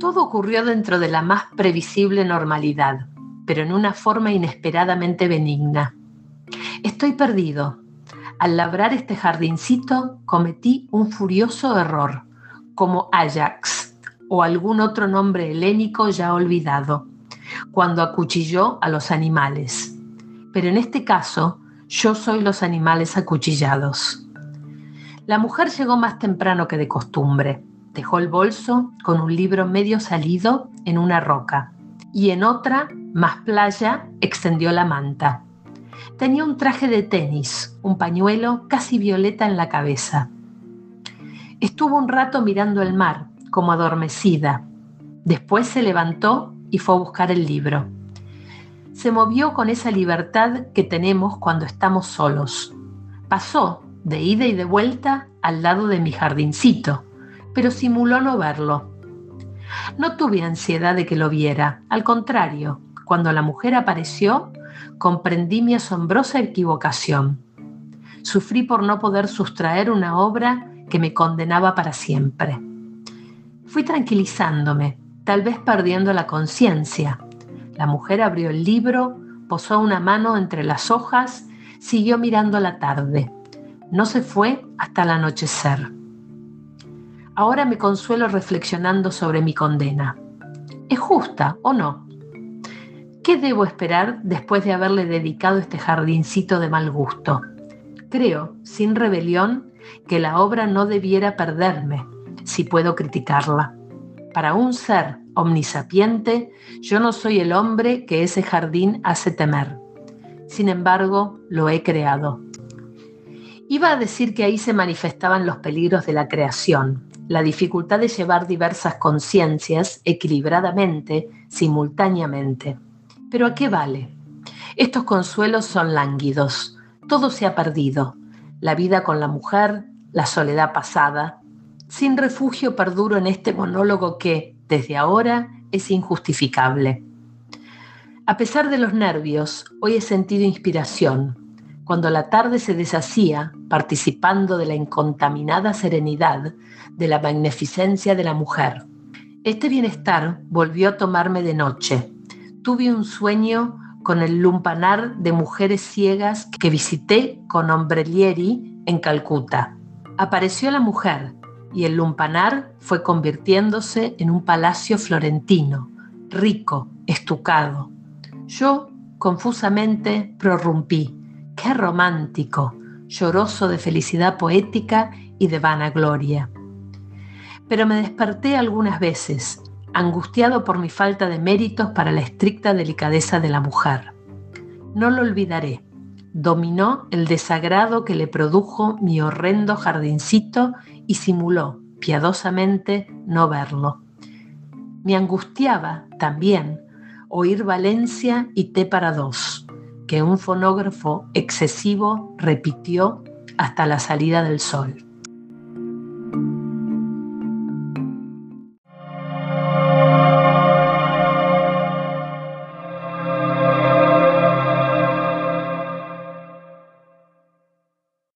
Todo ocurrió dentro de la más previsible normalidad, pero en una forma inesperadamente benigna. Estoy perdido. Al labrar este jardincito cometí un furioso error, como Ajax o algún otro nombre helénico ya olvidado, cuando acuchilló a los animales. Pero en este caso, yo soy los animales acuchillados. La mujer llegó más temprano que de costumbre. Dejó el bolso con un libro medio salido en una roca y en otra, más playa, extendió la manta. Tenía un traje de tenis, un pañuelo casi violeta en la cabeza. Estuvo un rato mirando el mar, como adormecida. Después se levantó y fue a buscar el libro. Se movió con esa libertad que tenemos cuando estamos solos. Pasó de ida y de vuelta al lado de mi jardincito, pero simuló no verlo. No tuve ansiedad de que lo viera, al contrario, cuando la mujer apareció, comprendí mi asombrosa equivocación. Sufrí por no poder sustraer una obra que me condenaba para siempre. Fui tranquilizándome, tal vez perdiendo la conciencia. La mujer abrió el libro, posó una mano entre las hojas, siguió mirando la tarde no se fue hasta el anochecer. Ahora me consuelo reflexionando sobre mi condena. ¿Es justa o no? ¿Qué debo esperar después de haberle dedicado este jardincito de mal gusto? Creo, sin rebelión, que la obra no debiera perderme, si puedo criticarla. Para un ser omnisapiente, yo no soy el hombre que ese jardín hace temer. Sin embargo, lo he creado. Iba a decir que ahí se manifestaban los peligros de la creación, la dificultad de llevar diversas conciencias equilibradamente, simultáneamente. Pero ¿a qué vale? Estos consuelos son lánguidos, todo se ha perdido, la vida con la mujer, la soledad pasada. Sin refugio perduro en este monólogo que, desde ahora, es injustificable. A pesar de los nervios, hoy he sentido inspiración, cuando la tarde se deshacía, participando de la incontaminada serenidad, de la magnificencia de la mujer. Este bienestar volvió a tomarme de noche. Tuve un sueño con el lumpanar de mujeres ciegas que visité con Ombrelieri en Calcuta. Apareció la mujer y el lumpanar fue convirtiéndose en un palacio florentino, rico, estucado. Yo, confusamente, prorrumpí Qué romántico, lloroso de felicidad poética y de vanagloria. Pero me desperté algunas veces, angustiado por mi falta de méritos para la estricta delicadeza de la mujer. No lo olvidaré. Dominó el desagrado que le produjo mi horrendo jardincito y simuló piadosamente no verlo. Me angustiaba también oír Valencia y té para dos que un fonógrafo excesivo repitió hasta la salida del sol.